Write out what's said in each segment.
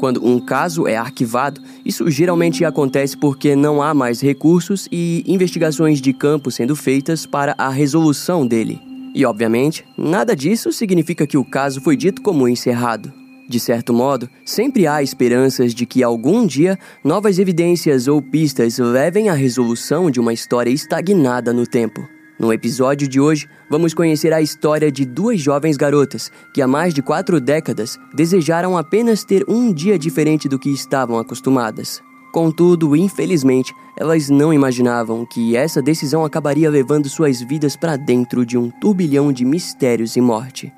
Quando um caso é arquivado, isso geralmente acontece porque não há mais recursos e investigações de campo sendo feitas para a resolução dele. E, obviamente, nada disso significa que o caso foi dito como encerrado. De certo modo, sempre há esperanças de que algum dia novas evidências ou pistas levem à resolução de uma história estagnada no tempo. No episódio de hoje, vamos conhecer a história de duas jovens garotas que há mais de quatro décadas desejaram apenas ter um dia diferente do que estavam acostumadas. Contudo, infelizmente, elas não imaginavam que essa decisão acabaria levando suas vidas para dentro de um turbilhão de mistérios e morte.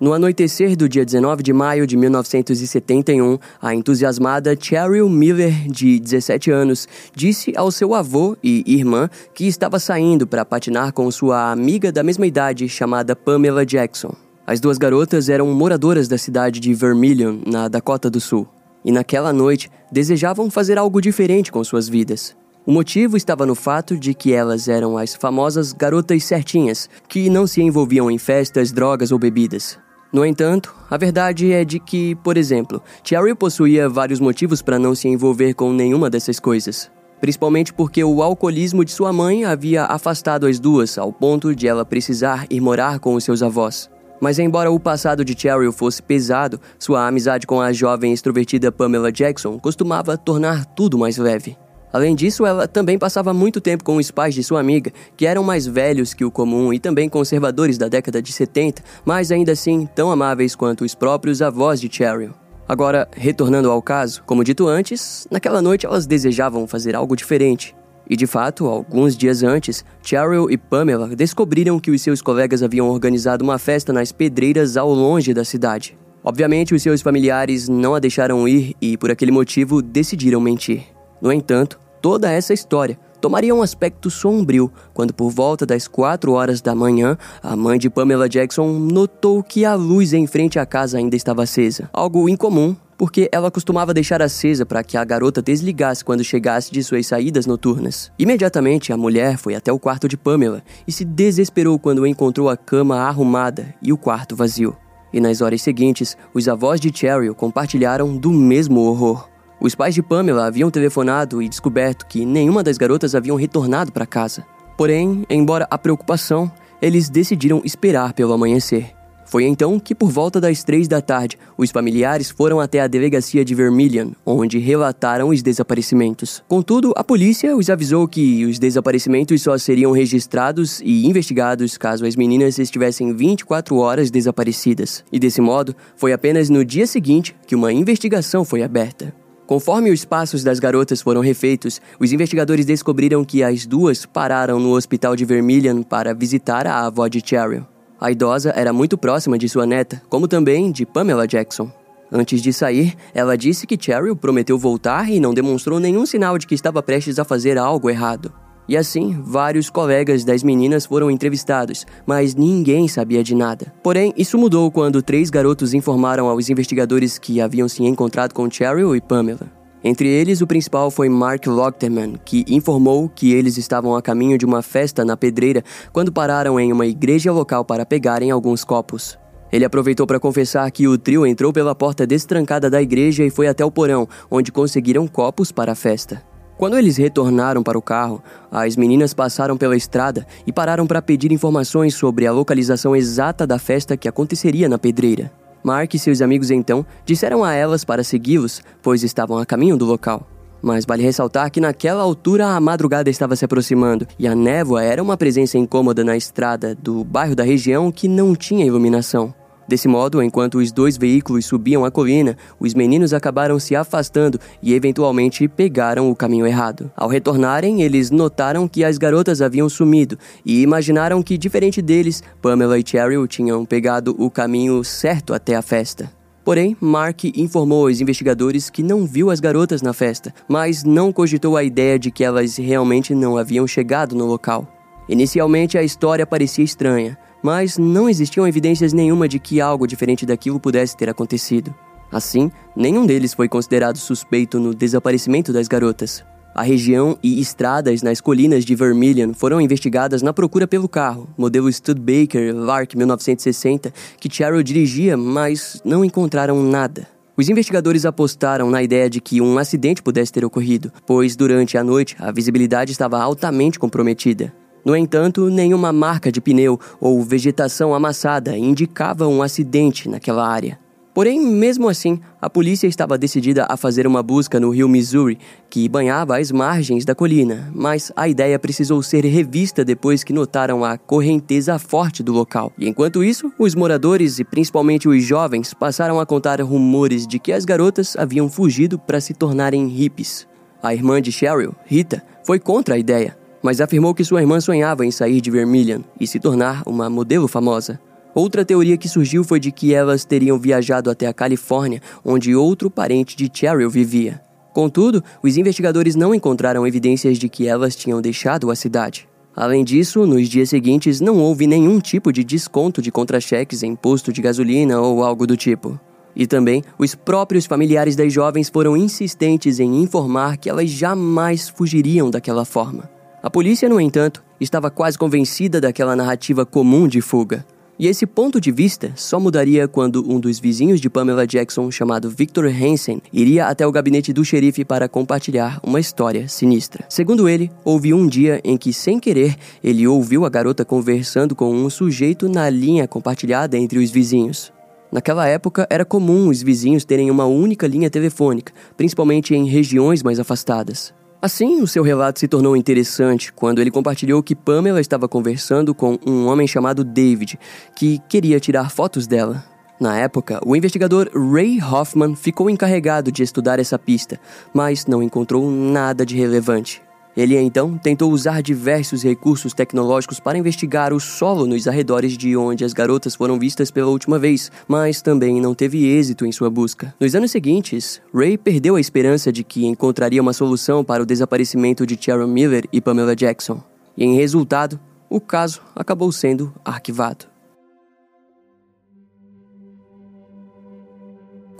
No anoitecer do dia 19 de maio de 1971, a entusiasmada Cheryl Miller, de 17 anos, disse ao seu avô e irmã que estava saindo para patinar com sua amiga da mesma idade chamada Pamela Jackson. As duas garotas eram moradoras da cidade de Vermilion, na Dakota do Sul, e naquela noite desejavam fazer algo diferente com suas vidas. O motivo estava no fato de que elas eram as famosas garotas certinhas, que não se envolviam em festas, drogas ou bebidas. No entanto, a verdade é de que, por exemplo, Cherry possuía vários motivos para não se envolver com nenhuma dessas coisas. Principalmente porque o alcoolismo de sua mãe havia afastado as duas ao ponto de ela precisar ir morar com os seus avós. Mas embora o passado de Cheryl fosse pesado, sua amizade com a jovem extrovertida Pamela Jackson costumava tornar tudo mais leve. Além disso, ela também passava muito tempo com os pais de sua amiga, que eram mais velhos que o comum e também conservadores da década de 70, mas ainda assim tão amáveis quanto os próprios avós de Cheryl. Agora, retornando ao caso, como dito antes, naquela noite elas desejavam fazer algo diferente. E de fato, alguns dias antes, Cheryl e Pamela descobriram que os seus colegas haviam organizado uma festa nas pedreiras ao longe da cidade. Obviamente, os seus familiares não a deixaram ir e, por aquele motivo, decidiram mentir. No entanto, toda essa história tomaria um aspecto sombrio quando, por volta das 4 horas da manhã, a mãe de Pamela Jackson notou que a luz em frente à casa ainda estava acesa. Algo incomum, porque ela costumava deixar acesa para que a garota desligasse quando chegasse de suas saídas noturnas. Imediatamente, a mulher foi até o quarto de Pamela e se desesperou quando encontrou a cama arrumada e o quarto vazio. E nas horas seguintes, os avós de Cheryl compartilharam do mesmo horror. Os pais de Pamela haviam telefonado e descoberto que nenhuma das garotas haviam retornado para casa. Porém, embora a preocupação, eles decidiram esperar pelo amanhecer. Foi então que, por volta das três da tarde, os familiares foram até a delegacia de Vermilion, onde relataram os desaparecimentos. Contudo, a polícia os avisou que os desaparecimentos só seriam registrados e investigados caso as meninas estivessem 24 horas desaparecidas. E desse modo, foi apenas no dia seguinte que uma investigação foi aberta. Conforme os passos das garotas foram refeitos, os investigadores descobriram que as duas pararam no hospital de Vermilion para visitar a avó de Cheryl. A idosa era muito próxima de sua neta, como também de Pamela Jackson. Antes de sair, ela disse que Cheryl prometeu voltar e não demonstrou nenhum sinal de que estava prestes a fazer algo errado. E assim, vários colegas das meninas foram entrevistados, mas ninguém sabia de nada. Porém, isso mudou quando três garotos informaram aos investigadores que haviam se encontrado com Cheryl e Pamela. Entre eles, o principal foi Mark Lochterman, que informou que eles estavam a caminho de uma festa na pedreira quando pararam em uma igreja local para pegarem alguns copos. Ele aproveitou para confessar que o trio entrou pela porta destrancada da igreja e foi até o porão, onde conseguiram copos para a festa. Quando eles retornaram para o carro, as meninas passaram pela estrada e pararam para pedir informações sobre a localização exata da festa que aconteceria na pedreira. Mark e seus amigos então disseram a elas para segui-los, pois estavam a caminho do local. Mas vale ressaltar que naquela altura a madrugada estava se aproximando e a névoa era uma presença incômoda na estrada do bairro da região que não tinha iluminação. Desse modo, enquanto os dois veículos subiam a colina, os meninos acabaram se afastando e eventualmente pegaram o caminho errado. Ao retornarem, eles notaram que as garotas haviam sumido e imaginaram que, diferente deles, Pamela e Cheryl tinham pegado o caminho certo até a festa. Porém, Mark informou aos investigadores que não viu as garotas na festa, mas não cogitou a ideia de que elas realmente não haviam chegado no local. Inicialmente, a história parecia estranha, mas não existiam evidências nenhuma de que algo diferente daquilo pudesse ter acontecido. Assim, nenhum deles foi considerado suspeito no desaparecimento das garotas. A região e estradas nas colinas de Vermilion foram investigadas na procura pelo carro, modelo Studebaker Lark 1960, que Cheryl dirigia, mas não encontraram nada. Os investigadores apostaram na ideia de que um acidente pudesse ter ocorrido, pois durante a noite a visibilidade estava altamente comprometida. No entanto, nenhuma marca de pneu ou vegetação amassada indicava um acidente naquela área. Porém, mesmo assim, a polícia estava decidida a fazer uma busca no rio Missouri, que banhava as margens da colina, mas a ideia precisou ser revista depois que notaram a correnteza forte do local. E enquanto isso, os moradores e principalmente os jovens passaram a contar rumores de que as garotas haviam fugido para se tornarem hippies. A irmã de Cheryl, Rita, foi contra a ideia, mas afirmou que sua irmã sonhava em sair de Vermilion e se tornar uma modelo famosa. Outra teoria que surgiu foi de que elas teriam viajado até a Califórnia, onde outro parente de Cheryl vivia. Contudo, os investigadores não encontraram evidências de que elas tinham deixado a cidade. Além disso, nos dias seguintes não houve nenhum tipo de desconto de contra-cheques em posto de gasolina ou algo do tipo. E também, os próprios familiares das jovens foram insistentes em informar que elas jamais fugiriam daquela forma. A polícia, no entanto, estava quase convencida daquela narrativa comum de fuga. E esse ponto de vista só mudaria quando um dos vizinhos de Pamela Jackson, chamado Victor Hansen, iria até o gabinete do xerife para compartilhar uma história sinistra. Segundo ele, houve um dia em que, sem querer, ele ouviu a garota conversando com um sujeito na linha compartilhada entre os vizinhos. Naquela época, era comum os vizinhos terem uma única linha telefônica, principalmente em regiões mais afastadas. Assim, o seu relato se tornou interessante quando ele compartilhou que Pamela estava conversando com um homem chamado David, que queria tirar fotos dela. Na época, o investigador Ray Hoffman ficou encarregado de estudar essa pista, mas não encontrou nada de relevante. Ele então tentou usar diversos recursos tecnológicos para investigar o solo nos arredores de onde as garotas foram vistas pela última vez, mas também não teve êxito em sua busca. Nos anos seguintes, Ray perdeu a esperança de que encontraria uma solução para o desaparecimento de Sharon Miller e Pamela Jackson. E em resultado, o caso acabou sendo arquivado.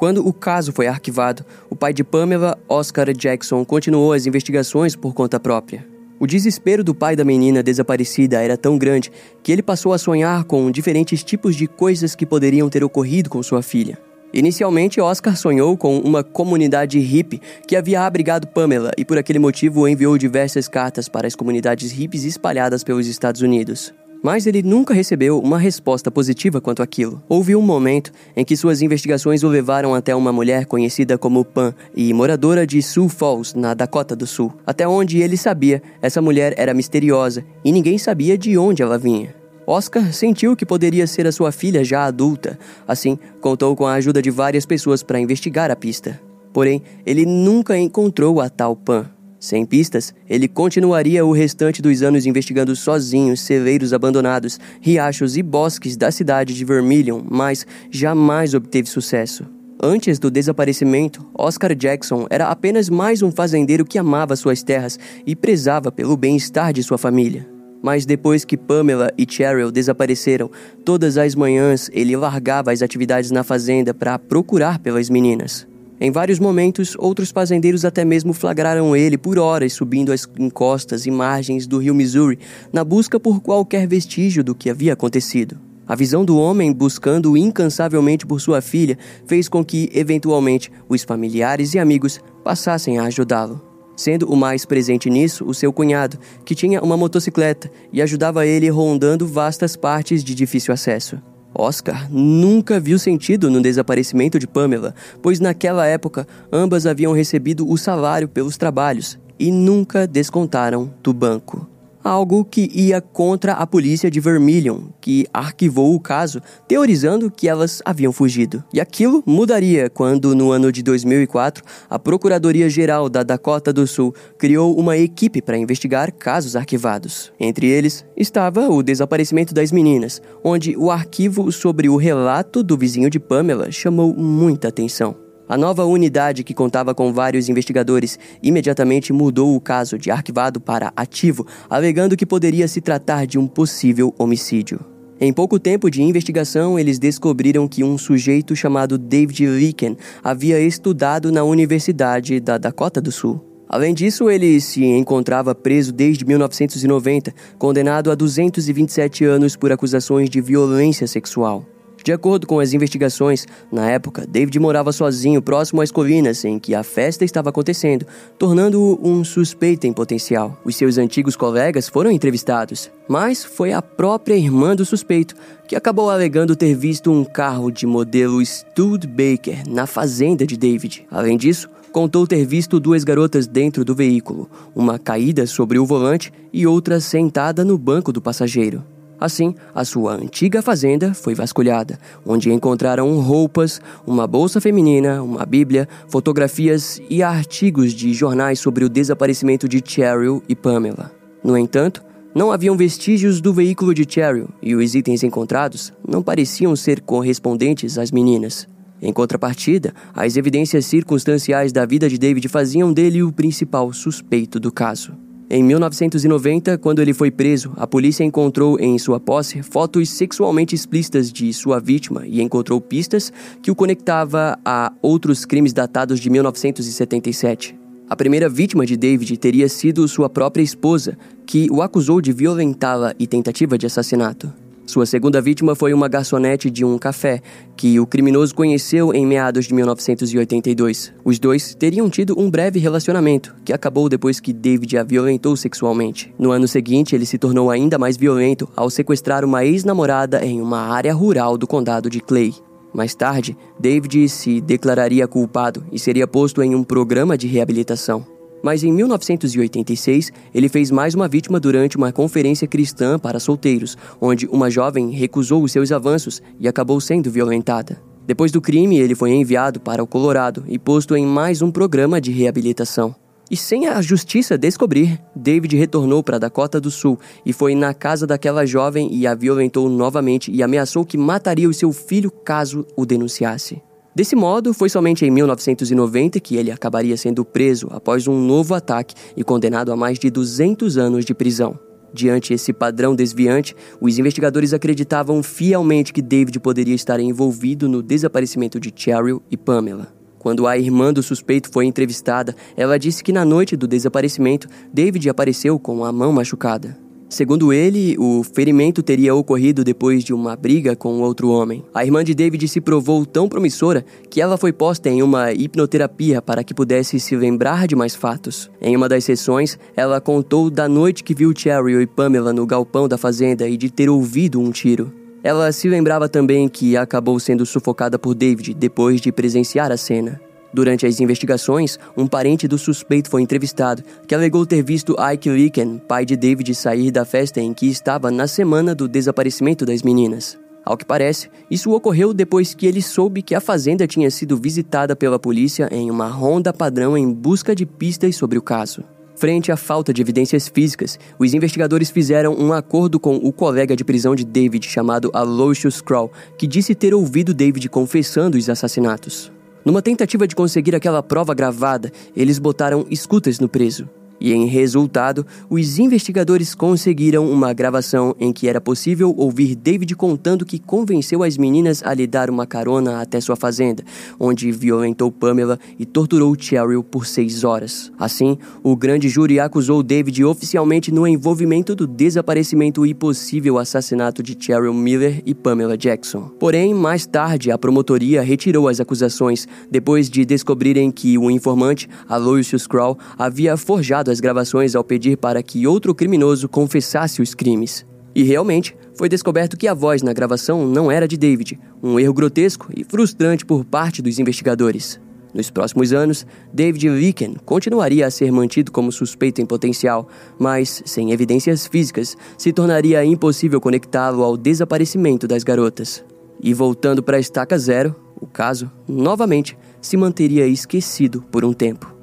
Quando o caso foi arquivado, o pai de Pamela, Oscar Jackson, continuou as investigações por conta própria. O desespero do pai da menina desaparecida era tão grande que ele passou a sonhar com diferentes tipos de coisas que poderiam ter ocorrido com sua filha. Inicialmente, Oscar sonhou com uma comunidade hippie que havia abrigado Pamela e por aquele motivo enviou diversas cartas para as comunidades hippies espalhadas pelos Estados Unidos. Mas ele nunca recebeu uma resposta positiva quanto àquilo. Houve um momento em que suas investigações o levaram até uma mulher conhecida como Pan e moradora de Sioux Falls, na Dakota do Sul. Até onde ele sabia, essa mulher era misteriosa e ninguém sabia de onde ela vinha. Oscar sentiu que poderia ser a sua filha já adulta, assim, contou com a ajuda de várias pessoas para investigar a pista. Porém, ele nunca encontrou a tal Pan. Sem pistas, ele continuaria o restante dos anos investigando sozinho celeiros abandonados, riachos e bosques da cidade de Vermilion, mas jamais obteve sucesso. Antes do desaparecimento, Oscar Jackson era apenas mais um fazendeiro que amava suas terras e prezava pelo bem-estar de sua família. Mas depois que Pamela e Cheryl desapareceram, todas as manhãs ele largava as atividades na fazenda para procurar pelas meninas. Em vários momentos, outros fazendeiros até mesmo flagraram ele por horas subindo as encostas e margens do rio Missouri na busca por qualquer vestígio do que havia acontecido. A visão do homem buscando incansavelmente por sua filha fez com que, eventualmente, os familiares e amigos passassem a ajudá-lo. Sendo o mais presente nisso o seu cunhado, que tinha uma motocicleta e ajudava ele rondando vastas partes de difícil acesso. Oscar nunca viu sentido no desaparecimento de Pamela, pois naquela época ambas haviam recebido o salário pelos trabalhos e nunca descontaram do banco algo que ia contra a polícia de Vermilion, que arquivou o caso, teorizando que elas haviam fugido. E aquilo mudaria quando, no ano de 2004, a Procuradoria-Geral da Dakota do Sul criou uma equipe para investigar casos arquivados. Entre eles estava o desaparecimento das meninas, onde o arquivo sobre o relato do vizinho de Pamela chamou muita atenção. A nova unidade, que contava com vários investigadores, imediatamente mudou o caso de arquivado para ativo, alegando que poderia se tratar de um possível homicídio. Em pouco tempo de investigação, eles descobriram que um sujeito chamado David Licken havia estudado na Universidade da Dakota do Sul. Além disso, ele se encontrava preso desde 1990, condenado a 227 anos por acusações de violência sexual. De acordo com as investigações, na época, David morava sozinho próximo às colinas em que a festa estava acontecendo, tornando-o um suspeito em potencial. Os seus antigos colegas foram entrevistados, mas foi a própria irmã do suspeito que acabou alegando ter visto um carro de modelo Studebaker na fazenda de David. Além disso, contou ter visto duas garotas dentro do veículo, uma caída sobre o volante e outra sentada no banco do passageiro. Assim, a sua antiga fazenda foi vasculhada, onde encontraram roupas, uma bolsa feminina, uma bíblia, fotografias e artigos de jornais sobre o desaparecimento de Cheryl e Pamela. No entanto, não haviam vestígios do veículo de Cheryl e os itens encontrados não pareciam ser correspondentes às meninas. Em contrapartida, as evidências circunstanciais da vida de David faziam dele o principal suspeito do caso. Em 1990, quando ele foi preso, a polícia encontrou em sua posse fotos sexualmente explícitas de sua vítima e encontrou pistas que o conectava a outros crimes datados de 1977. A primeira vítima de David teria sido sua própria esposa, que o acusou de violentá-la e tentativa de assassinato. Sua segunda vítima foi uma garçonete de um café, que o criminoso conheceu em meados de 1982. Os dois teriam tido um breve relacionamento, que acabou depois que David a violentou sexualmente. No ano seguinte, ele se tornou ainda mais violento ao sequestrar uma ex-namorada em uma área rural do condado de Clay. Mais tarde, David se declararia culpado e seria posto em um programa de reabilitação. Mas em 1986, ele fez mais uma vítima durante uma conferência cristã para solteiros, onde uma jovem recusou os seus avanços e acabou sendo violentada. Depois do crime, ele foi enviado para o Colorado e posto em mais um programa de reabilitação. E sem a justiça descobrir, David retornou para Dakota do Sul e foi na casa daquela jovem e a violentou novamente e ameaçou que mataria o seu filho caso o denunciasse. Desse modo, foi somente em 1990 que ele acabaria sendo preso após um novo ataque e condenado a mais de 200 anos de prisão. Diante esse padrão desviante, os investigadores acreditavam fielmente que David poderia estar envolvido no desaparecimento de Cheryl e Pamela. Quando a irmã do suspeito foi entrevistada, ela disse que na noite do desaparecimento, David apareceu com a mão machucada. Segundo ele, o ferimento teria ocorrido depois de uma briga com outro homem. A irmã de David se provou tão promissora que ela foi posta em uma hipnoterapia para que pudesse se lembrar de mais fatos. Em uma das sessões, ela contou da noite que viu Cheryl e Pamela no galpão da fazenda e de ter ouvido um tiro. Ela se lembrava também que acabou sendo sufocada por David depois de presenciar a cena. Durante as investigações, um parente do suspeito foi entrevistado, que alegou ter visto Ike Licken, pai de David, sair da festa em que estava na semana do desaparecimento das meninas. Ao que parece, isso ocorreu depois que ele soube que a fazenda tinha sido visitada pela polícia em uma ronda padrão em busca de pistas sobre o caso. Frente à falta de evidências físicas, os investigadores fizeram um acordo com o colega de prisão de David chamado Aloysius Kroll, que disse ter ouvido David confessando os assassinatos. Numa tentativa de conseguir aquela prova gravada, eles botaram escutas no preso. E em resultado, os investigadores conseguiram uma gravação em que era possível ouvir David contando que convenceu as meninas a lhe dar uma carona até sua fazenda, onde violentou Pamela e torturou Cheryl por seis horas. Assim, o grande júri acusou David oficialmente no envolvimento do desaparecimento e possível assassinato de Cheryl Miller e Pamela Jackson. Porém, mais tarde, a promotoria retirou as acusações depois de descobrirem que o informante, Aloysius Kroll, havia forjado as gravações ao pedir para que outro criminoso confessasse os crimes. E realmente, foi descoberto que a voz na gravação não era de David, um erro grotesco e frustrante por parte dos investigadores. Nos próximos anos, David Licken continuaria a ser mantido como suspeito em potencial, mas, sem evidências físicas, se tornaria impossível conectá-lo ao desaparecimento das garotas. E voltando para a estaca zero, o caso, novamente, se manteria esquecido por um tempo.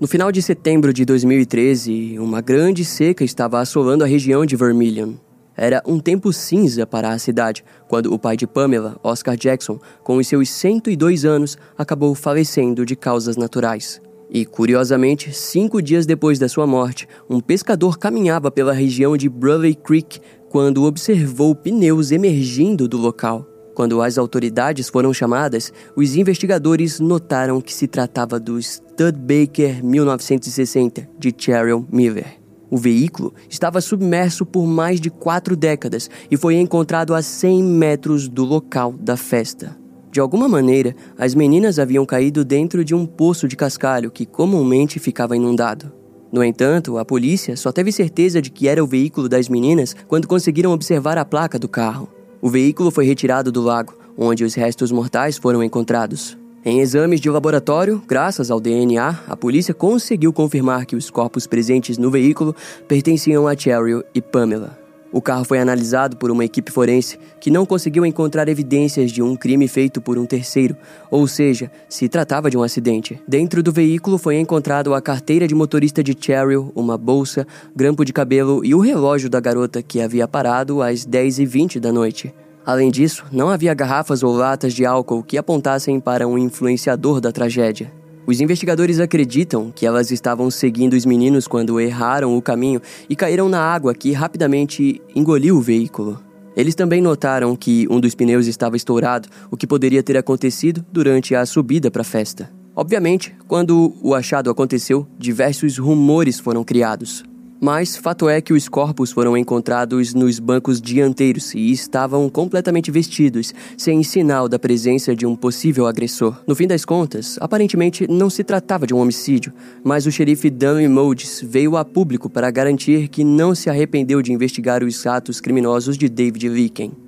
No final de setembro de 2013, uma grande seca estava assolando a região de Vermilion. Era um tempo cinza para a cidade, quando o pai de Pamela, Oscar Jackson, com os seus 102 anos, acabou falecendo de causas naturais. E, curiosamente, cinco dias depois da sua morte, um pescador caminhava pela região de Bruley Creek quando observou pneus emergindo do local. Quando as autoridades foram chamadas, os investigadores notaram que se tratava do Studebaker 1960 de Cheryl Miller. O veículo estava submerso por mais de quatro décadas e foi encontrado a 100 metros do local da festa. De alguma maneira, as meninas haviam caído dentro de um poço de cascalho que comumente ficava inundado. No entanto, a polícia só teve certeza de que era o veículo das meninas quando conseguiram observar a placa do carro. O veículo foi retirado do lago, onde os restos mortais foram encontrados. Em exames de laboratório, graças ao DNA, a polícia conseguiu confirmar que os corpos presentes no veículo pertenciam a Cheryl e Pamela. O carro foi analisado por uma equipe forense que não conseguiu encontrar evidências de um crime feito por um terceiro, ou seja, se tratava de um acidente. Dentro do veículo foi encontrado a carteira de motorista de Cheryl, uma bolsa, grampo de cabelo e o relógio da garota que havia parado às 10h20 da noite. Além disso, não havia garrafas ou latas de álcool que apontassem para um influenciador da tragédia. Os investigadores acreditam que elas estavam seguindo os meninos quando erraram o caminho e caíram na água que rapidamente engoliu o veículo. Eles também notaram que um dos pneus estava estourado, o que poderia ter acontecido durante a subida para a festa. Obviamente, quando o achado aconteceu, diversos rumores foram criados. Mas fato é que os corpos foram encontrados nos bancos dianteiros e estavam completamente vestidos, sem sinal da presença de um possível agressor. No fim das contas, aparentemente não se tratava de um homicídio, mas o xerife Dan Modes veio a público para garantir que não se arrependeu de investigar os atos criminosos de David Licken.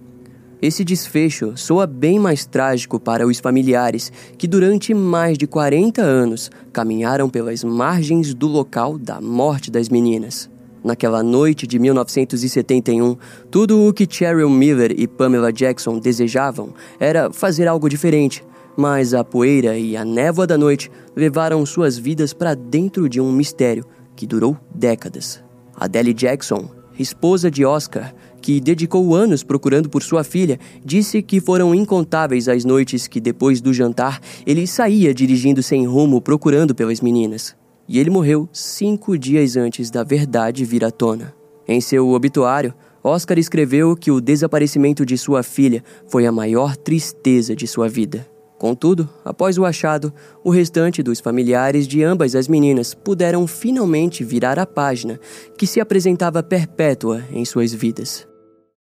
Esse desfecho soa bem mais trágico para os familiares que, durante mais de 40 anos, caminharam pelas margens do local da morte das meninas. Naquela noite de 1971, tudo o que Cheryl Miller e Pamela Jackson desejavam era fazer algo diferente, mas a poeira e a névoa da noite levaram suas vidas para dentro de um mistério que durou décadas. Adele Jackson, esposa de Oscar, que dedicou anos procurando por sua filha, disse que foram incontáveis as noites que, depois do jantar, ele saía dirigindo sem rumo procurando pelas meninas. E ele morreu cinco dias antes da verdade vir à tona. Em seu obituário, Oscar escreveu que o desaparecimento de sua filha foi a maior tristeza de sua vida. Contudo, após o achado, o restante dos familiares de ambas as meninas puderam finalmente virar a página que se apresentava perpétua em suas vidas.